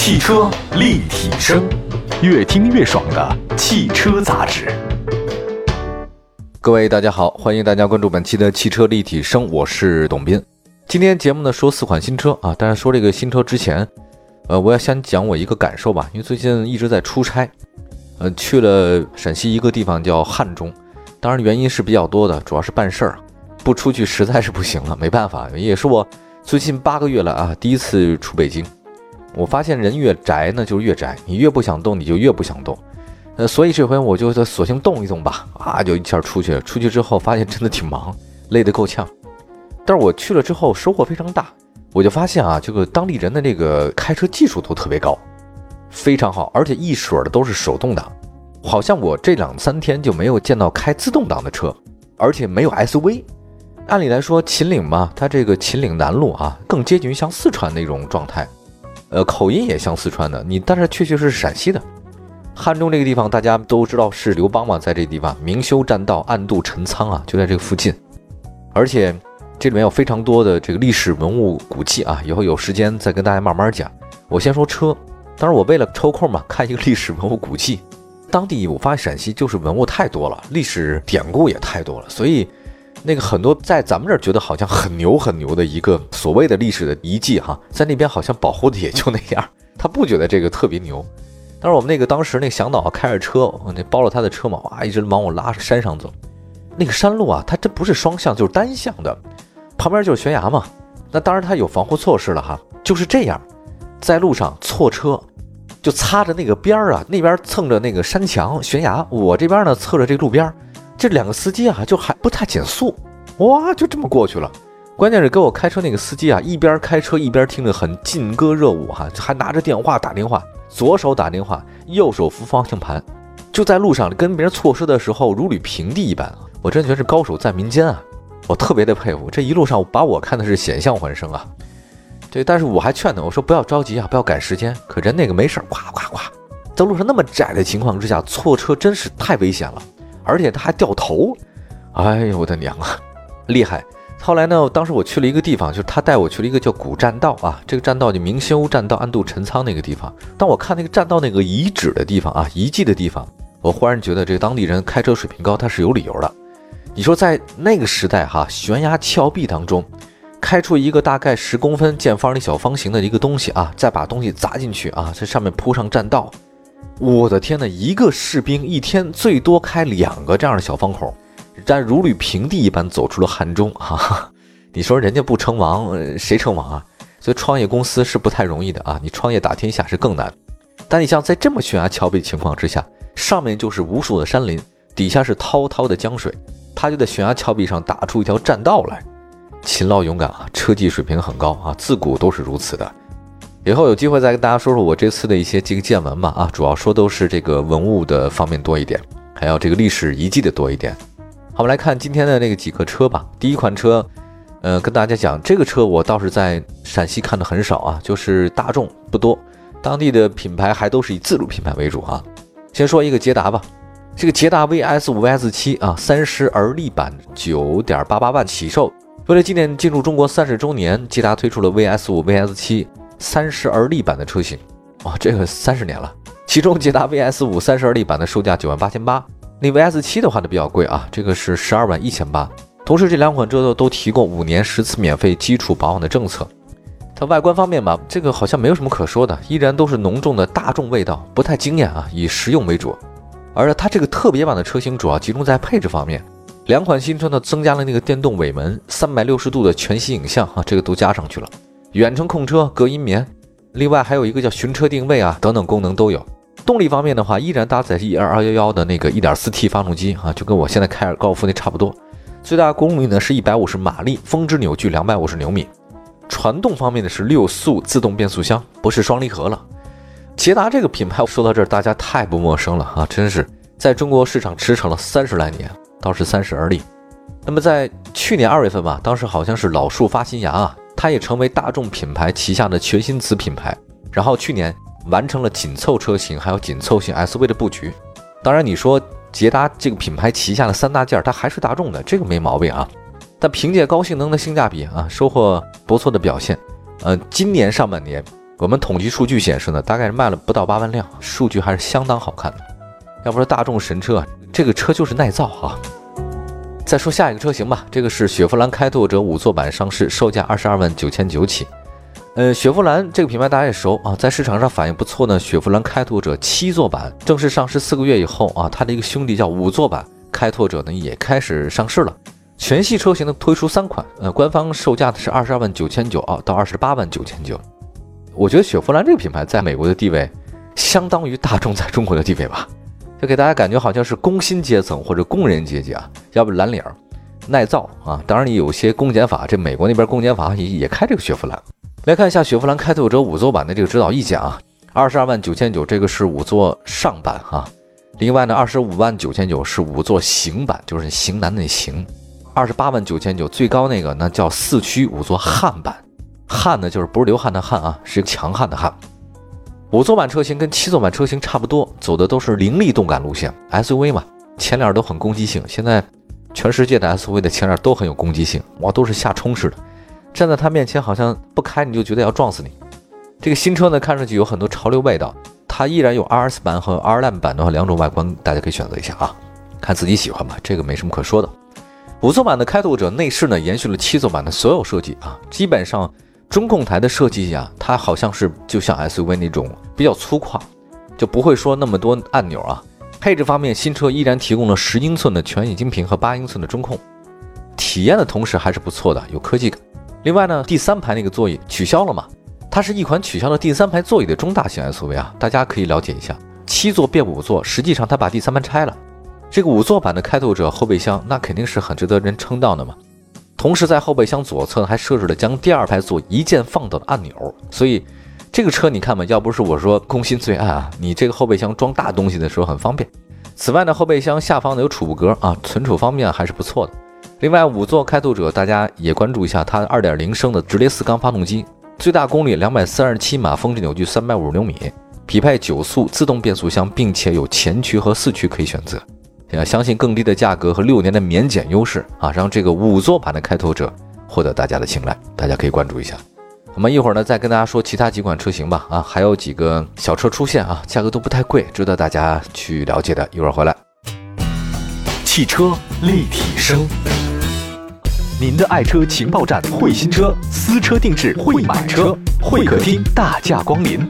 汽车立体声，越听越爽的汽车杂志。各位大家好，欢迎大家关注本期的汽车立体声，我是董斌。今天节目呢说四款新车啊，但是说这个新车之前，呃，我要先讲我一个感受吧，因为最近一直在出差，呃，去了陕西一个地方叫汉中，当然原因是比较多的，主要是办事儿，不出去实在是不行了，没办法，也是我最近八个月了啊，第一次出北京。我发现人越宅呢，就越宅，你越不想动，你就越不想动。呃，所以这回我就索性动一动吧，啊，就一下出去。出去之后发现真的挺忙，累得够呛。但是我去了之后收获非常大，我就发现啊，这个当地人的这个开车技术都特别高，非常好，而且一水的都是手动挡，好像我这两三天就没有见到开自动挡的车，而且没有 SUV。按理来说，秦岭嘛，它这个秦岭南路啊，更接近于像四川那种状态。呃，口音也像四川的，你但是确确实是陕西的。汉中这个地方大家都知道是刘邦嘛，在这个地方明修栈道，暗度陈仓啊，就在这个附近。而且这里面有非常多的这个历史文物古迹啊，以后有时间再跟大家慢慢讲。我先说车，当然我为了抽空嘛，看一个历史文物古迹。当地我发现陕西就是文物太多了，历史典故也太多了，所以。那个很多在咱们这儿觉得好像很牛很牛的一个所谓的历史的遗迹哈，在那边好像保护的也就那样，他不觉得这个特别牛。但是我们那个当时那个向导开着车，那包了他的车嘛，哇，一直往我拉山上走。那个山路啊，它这不是双向就是单向的，旁边就是悬崖嘛。那当然它有防护措施了哈，就是这样，在路上错车就擦着那个边儿啊，那边蹭着那个山墙悬崖，我这边呢侧着这路边儿。这两个司机啊，就还不太减速，哇，就这么过去了。关键是给我开车那个司机啊，一边开车一边听着很劲歌热舞哈，还拿着电话打电话，左手打电话，右手扶方向盘，就在路上跟别人错车的时候如履平地一般啊！我真觉得是高手在民间啊，我特别的佩服。这一路上把我看的是险象环生啊。对，但是我还劝他，我说不要着急啊，不要赶时间。可人那个没事，咵咵咵，在路上那么窄的情况之下错车，真是太危险了。而且他还掉头，哎呦我的娘啊，厉害！后来呢，当时我去了一个地方，就是他带我去了一个叫古栈道啊，这个栈道就明修栈道暗度陈仓那个地方。当我看那个栈道那个遗址的地方啊，遗迹的地方，我忽然觉得这个当地人开车水平高，他是有理由的。你说在那个时代哈，悬崖峭壁当中开出一个大概十公分见方的小方形的一个东西啊，再把东西砸进去啊，在上面铺上栈道。我的天呐，一个士兵一天最多开两个这样的小方口，但如履平地一般走出了汉中啊！你说人家不称王，谁称王啊？所以创业公司是不太容易的啊！你创业打天下是更难。但你像在这么悬崖峭壁情况之下，上面就是无数的山林，底下是滔滔的江水，他就在悬崖峭壁上打出一条栈道来，勤劳勇敢啊，车技水平很高啊，自古都是如此的。以后有机会再跟大家说说我这次的一些这个见闻吧。啊，主要说都是这个文物的方面多一点，还有这个历史遗迹的多一点。好，我们来看今天的那个几个车吧。第一款车，呃，跟大家讲，这个车我倒是在陕西看的很少啊，就是大众不多，当地的品牌还都是以自主品牌为主啊。先说一个捷达吧，这个捷达 VS 五 VS 七啊，三十而立版九点八八万起售。为了纪念进入中国三十周年，捷达推出了 VS 五 VS 七。三十而立版的车型，哇，这个三十年了。其中捷达 VS 五三十而立版的售价九万八千八，那 VS 七的话呢比较贵啊，这个是十二万一千八。同时这两款车都都提供五年十次免费基础保养的政策。它外观方面吧，这个好像没有什么可说的，依然都是浓重的大众味道，不太惊艳啊，以实用为主。而它这个特别版的车型主要集中在配置方面，两款新车呢增加了那个电动尾门，三百六十度的全息影像啊，这个都加上去了。远程控车、隔音棉，另外还有一个叫寻车定位啊等等功能都有。动力方面的话，依然搭载 E 二二幺幺的那个 1.4T 发动机啊，就跟我现在开高尔夫那差不多。最大功率呢是一百五十马力，峰值扭矩两百五十牛米。传动方面的是六速自动变速箱，不是双离合了。捷达这个品牌说到这儿，大家太不陌生了啊，真是在中国市场驰骋了三十来年，倒是三十而立。那么在去年二月份吧，当时好像是老树发新芽啊。它也成为大众品牌旗下的全新子品牌，然后去年完成了紧凑车型还有紧凑型 SUV 的布局。当然，你说捷达这个品牌旗下的三大件，它还是大众的，这个没毛病啊。但凭借高性能的性价比啊，收获不错的表现。呃，今年上半年我们统计数据显示呢，大概是卖了不到八万辆，数据还是相当好看的。要不说大众神车，这个车就是耐造啊。再说下一个车型吧，这个是雪佛兰开拓者五座版上市，售价二十二万九千九起。呃，雪佛兰这个品牌大家也熟啊，在市场上反应不错呢。雪佛兰开拓者七座版正式上市四个月以后啊，它的一个兄弟叫五座版开拓者呢也开始上市了。全系车型呢推出三款，呃，官方售价的是二十二万九千九啊到二十八万九千九。我觉得雪佛兰这个品牌在美国的地位，相当于大众在中国的地位吧。就给大家感觉好像是工薪阶层或者工人阶级啊，要不蓝领儿耐造啊。当然有些公检法，这美国那边公检法也也开这个雪佛兰。来看一下雪佛兰开拓者五座版的这个指导意见啊，二十二万九千九，这个是五座上版哈。另外呢，二十五万九千九是五座型版，就是型男的型。二十八万九千九最高那个那叫四驱五座汉版，汉呢就是不是流汗的汗啊，是个强悍的悍。五座版车型跟七座版车型差不多，走的都是凌厉动感路线，SUV 嘛，前脸都很攻击性。现在全世界的 SUV 的前脸都很有攻击性，哇，都是下冲式的，站在它面前好像不开你就觉得要撞死你。这个新车呢，看上去有很多潮流味道，它依然有 RS 版和 R Line 版的话两种外观，大家可以选择一下啊，看自己喜欢吧，这个没什么可说的。五座版的开拓者内饰呢，延续了七座版的所有设计啊，基本上。中控台的设计呀，它好像是就像 SUV 那种比较粗犷，就不会说那么多按钮啊。配置方面，新车依然提供了十英寸的全液晶屏和八英寸的中控，体验的同时还是不错的，有科技感。另外呢，第三排那个座椅取消了嘛？它是一款取消了第三排座椅的中大型 SUV 啊，大家可以了解一下。七座变五座，实际上它把第三排拆了。这个五座版的开拓者后备箱，那肯定是很值得人称道的嘛。同时，在后备箱左侧还设置了将第二排座一键放倒的按钮，所以这个车你看吧，要不是我说工薪最爱啊，你这个后备箱装大东西的时候很方便。此外呢，后备箱下方呢有储物格啊，存储方面还是不错的。另外，五座开拓者大家也关注一下，它2.0升的直列四缸发动机，最大功率237马，峰值扭矩350牛米，匹配九速自动变速箱，并且有前驱和四驱可以选择。要相信更低的价格和六年的免检优势啊，让这个五座版的开拓者获得大家的青睐，大家可以关注一下。我们一会儿呢再跟大家说其他几款车型吧。啊，还有几个小车出现啊，价格都不太贵，值得大家去了解的。一会儿回来。汽车立体声，您的爱车情报站，会新车，私车定制，会买车，会客厅大驾光临。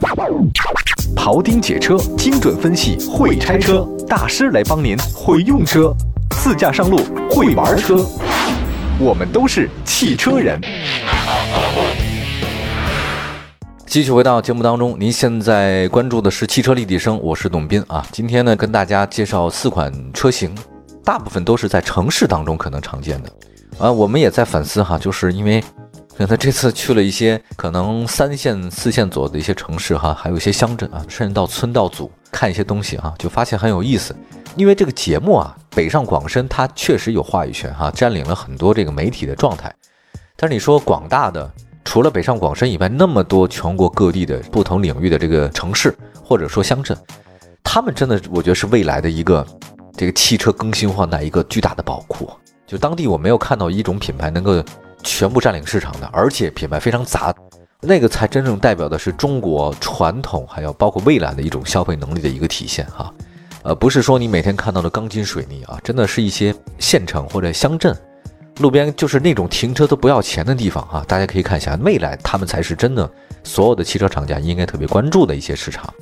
庖丁解车，精准分析；会拆车大师来帮您；会用车，自驾上路；会玩车，我们都是汽车人。继续回到节目当中，您现在关注的是汽车立体声，我是董斌啊。今天呢，跟大家介绍四款车型，大部分都是在城市当中可能常见的啊。我们也在反思哈，就是因为。那他这次去了一些可能三线、四线左右的一些城市哈，还有一些乡镇啊，甚至到村道组看一些东西啊，就发现很有意思。因为这个节目啊，北上广深它确实有话语权哈，占领了很多这个媒体的状态。但是你说广大的，除了北上广深以外，那么多全国各地的不同领域的这个城市或者说乡镇，他们真的我觉得是未来的一个这个汽车更新换代一个巨大的宝库。就当地我没有看到一种品牌能够。全部占领市场的，而且品牌非常杂，那个才真正代表的是中国传统，还有包括未来的一种消费能力的一个体现哈。呃，不是说你每天看到的钢筋水泥啊，真的是一些县城或者乡镇路边就是那种停车都不要钱的地方啊。大家可以看一下，未来他们才是真的所有的汽车厂家应该特别关注的一些市场。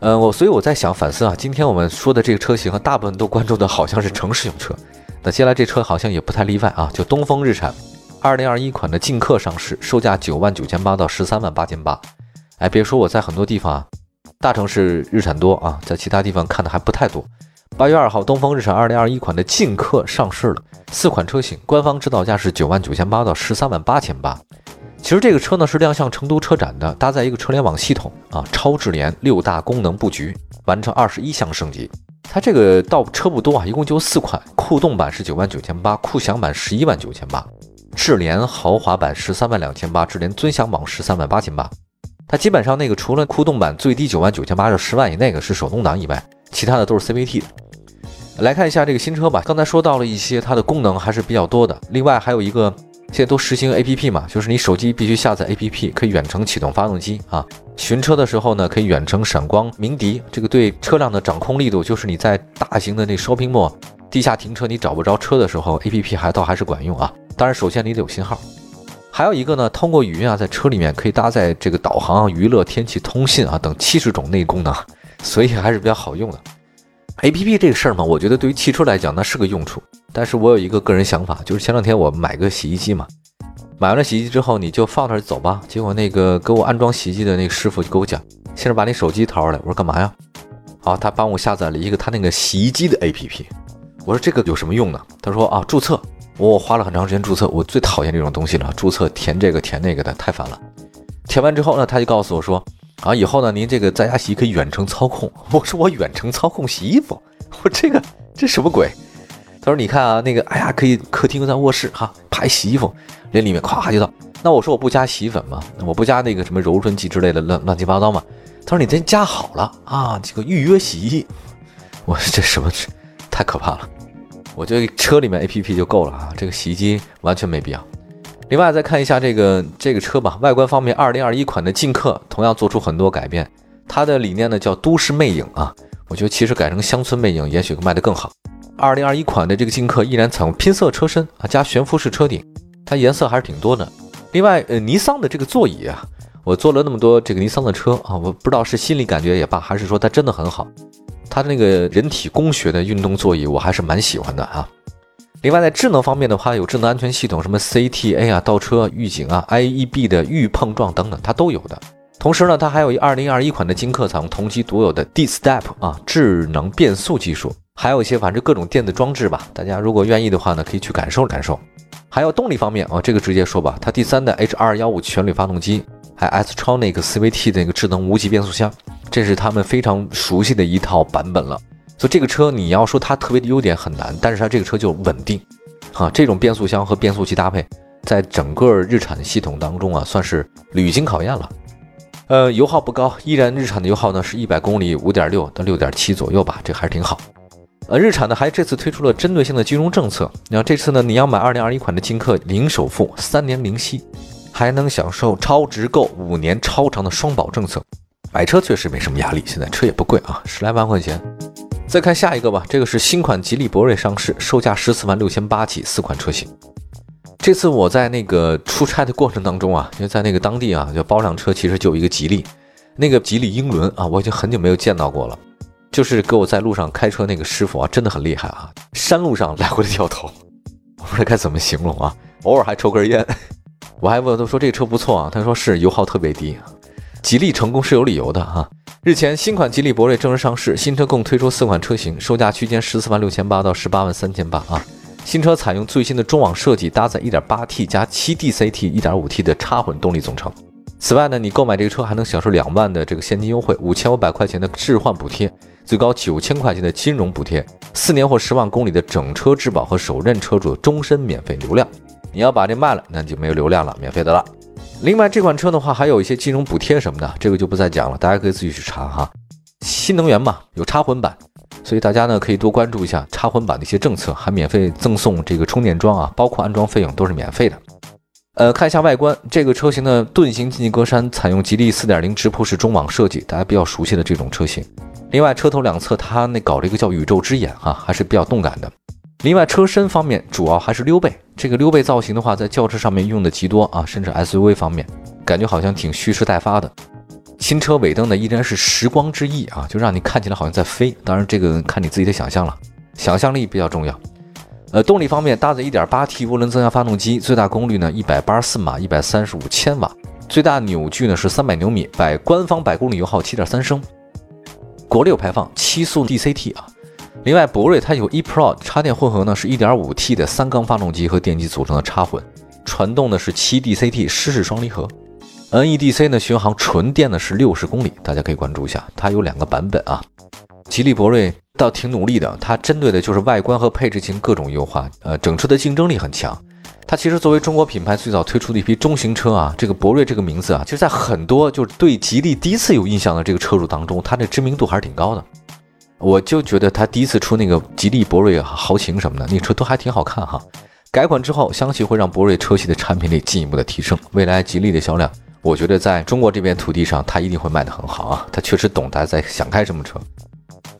嗯，我所以我在想反思啊，今天我们说的这个车型啊，大部分都关注的好像是城市用车，那接下来这车好像也不太例外啊，就东风日产。二零二一款的劲客上市，售价九万九千八到十三万八千八。哎，别说我在很多地方啊，大城市日产多啊，在其他地方看的还不太多。八月二号，东风日产二零二一款的劲客上市了，四款车型，官方指导价是九万九千八到十三万八千八。其实这个车呢是亮相成都车展的，搭载一个车联网系统啊，超智联六大功能布局，完成二十一项升级。它这个倒车不多啊，一共就四款，酷动版是九万九千八，酷享版十一万九千八。智联豪华版十三万两千八，智联尊享版十三万八千八。它基本上那个除了酷动版最低九万九千八，是十万以内的是手动挡以外，其他的都是 CVT。来看一下这个新车吧。刚才说到了一些它的功能还是比较多的，另外还有一个现在都实行 A P P 嘛，就是你手机必须下载 A P P，可以远程启动发动机啊。巡车的时候呢，可以远程闪光鸣笛，这个对车辆的掌控力度，就是你在大型的那 shopping mall 地下停车你找不着车的时候，A P P 还倒还是管用啊。当然，首先你得有信号。还有一个呢，通过语音啊，在车里面可以搭载这个导航、娱乐、天气、通信啊等七十种内功能，所以还是比较好用的。A P P 这个事儿嘛，我觉得对于汽车来讲那是个用处，但是我有一个个人想法，就是前两天我买个洗衣机嘛，买完了洗衣机之后你就放那儿走吧。结果那个给我安装洗衣机的那个师傅就给我讲，先是把你手机掏出来，我说干嘛呀？好，他帮我下载了一个他那个洗衣机的 A P P，我说这个有什么用呢？他说啊，注册。我花了很长时间注册，我最讨厌这种东西了，注册填这个填那个的太烦了。填完之后呢，他就告诉我说，啊，以后呢，您这个在家洗衣可以远程操控。我说我远程操控洗衣服，我这个这什么鬼？他说你看啊，那个，哎呀，可以客厅在卧室哈，拍洗衣服，连里面咵就到。那我说我不加洗衣粉吗？我不加那个什么柔顺剂之类的乱乱七八糟吗？他说你先加好了啊，这个预约洗衣。我说这什么？这太可怕了。我觉得车里面 A P P 就够了啊，这个洗衣机完全没必要。另外再看一下这个这个车吧，外观方面，二零二一款的劲客同样做出很多改变。它的理念呢叫都市魅影啊，我觉得其实改成乡村魅影也许卖得更好。二零二一款的这个劲客依然采用拼色车身啊，加悬浮式车顶，它颜色还是挺多的。另外，呃，尼桑的这个座椅啊，我坐了那么多这个尼桑的车啊，我不知道是心理感觉也罢，还是说它真的很好。它的那个人体工学的运动座椅，我还是蛮喜欢的啊。另外，在智能方面的话，有智能安全系统，什么 CTA 啊、倒车预警啊、IEB 的预碰撞等等，它都有的。同时呢，它还有一2021款的金客采用同级独有的 D-Step 啊智能变速技术，还有一些反正各种电子装置吧。大家如果愿意的话呢，可以去感受感受。还有动力方面啊，这个直接说吧，它第三代 H215 全铝发动机，还 S-tronic CVT 的那个智能无级变速箱。这是他们非常熟悉的一套版本了，所以这个车你要说它特别的优点很难，但是它这个车就稳定，啊，这种变速箱和变速器搭配，在整个日产系统当中啊，算是屡经考验了。呃，油耗不高，依然日产的油耗呢是一百公里五点六到六点七左右吧，这还是挺好。呃，日产呢还这次推出了针对性的金融政策，你看这次呢你要买二零二一款的金客，零首付，三年零息，还能享受超值购五年超长的双保政策。买车确实没什么压力，现在车也不贵啊，十来万块钱。再看下一个吧，这个是新款吉利博瑞上市，售价十四万六千八起，四款车型。这次我在那个出差的过程当中啊，因为在那个当地啊，就包辆车，其实就有一个吉利，那个吉利英伦啊，我已经很久没有见到过了。就是给我在路上开车那个师傅啊，真的很厉害啊，山路上来回的掉头，我不知道该怎么形容啊，偶尔还抽根烟。我还问他说这车不错啊，他说是油耗特别低。吉利成功是有理由的哈。日前，新款吉利博瑞正式上市，新车共推出四款车型，售价区间十四万六千八到十八万三千八啊。新车采用最新的中网设计，搭载 1.8T 加 7DCT 1.5T 的插混动力总成。此外呢，你购买这个车还能享受两万的这个现金优惠，五千五百块钱的置换补贴，最高九千块钱的金融补贴，四年或十万公里的整车质保和首任车主终身免费流量。你要把这卖了，那就没有流量了，免费的了。另外这款车的话，还有一些金融补贴什么的，这个就不再讲了，大家可以自己去查哈。新能源嘛，有插混版，所以大家呢可以多关注一下插混版的一些政策，还免费赠送这个充电桩啊，包括安装费用都是免费的。呃，看一下外观，这个车型的盾形进气格栅采用吉利4.0直瀑式中网设计，大家比较熟悉的这种车型。另外车头两侧它那搞了一个叫宇宙之眼啊，还是比较动感的。另外，车身方面主要还是溜背，这个溜背造型的话，在轿车上面用的极多啊，甚至 SUV 方面，感觉好像挺蓄势待发的。新车尾灯呢，依然是时光之翼啊，就让你看起来好像在飞。当然，这个看你自己的想象了，想象力比较重要。呃，动力方面搭载 1.8T 涡轮增压发动机，最大功率呢184马，135千瓦，最大扭矩呢是300牛米，百官方百公里油耗7.3升，国六排放，七速 DCT 啊。另外，博瑞它有 ePro 插电混合呢，是 1.5T 的三缸发动机和电机组成的插混，传动呢是 7DCT 湿式双离合，NEDC 呢巡航纯电呢是六十公里，大家可以关注一下，它有两个版本啊。吉利博瑞倒挺努力的，它针对的就是外观和配置型各种优化，呃，整车的竞争力很强。它其实作为中国品牌最早推出的一批中型车啊，这个博瑞这个名字啊，其实在很多就是对吉利第一次有印象的这个车主当中，它的知名度还是挺高的。我就觉得他第一次出那个吉利博瑞豪情什么的，那车都还挺好看哈。改款之后，相信会让博瑞车系的产品力进一步的提升。未来吉利的销量，我觉得在中国这片土地上，它一定会卖得很好啊！它确实懂得在想开什么车。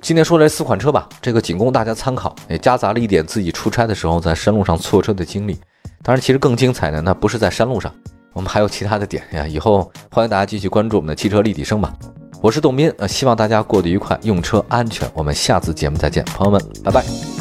今天说这四款车吧，这个仅供大家参考，也夹杂了一点自己出差的时候在山路上错车的经历。当然，其实更精彩的那不是在山路上，我们还有其他的点呀。以后欢迎大家继续关注我们的汽车立体声吧。我是董斌，呃，希望大家过得愉快，用车安全。我们下次节目再见，朋友们，拜拜。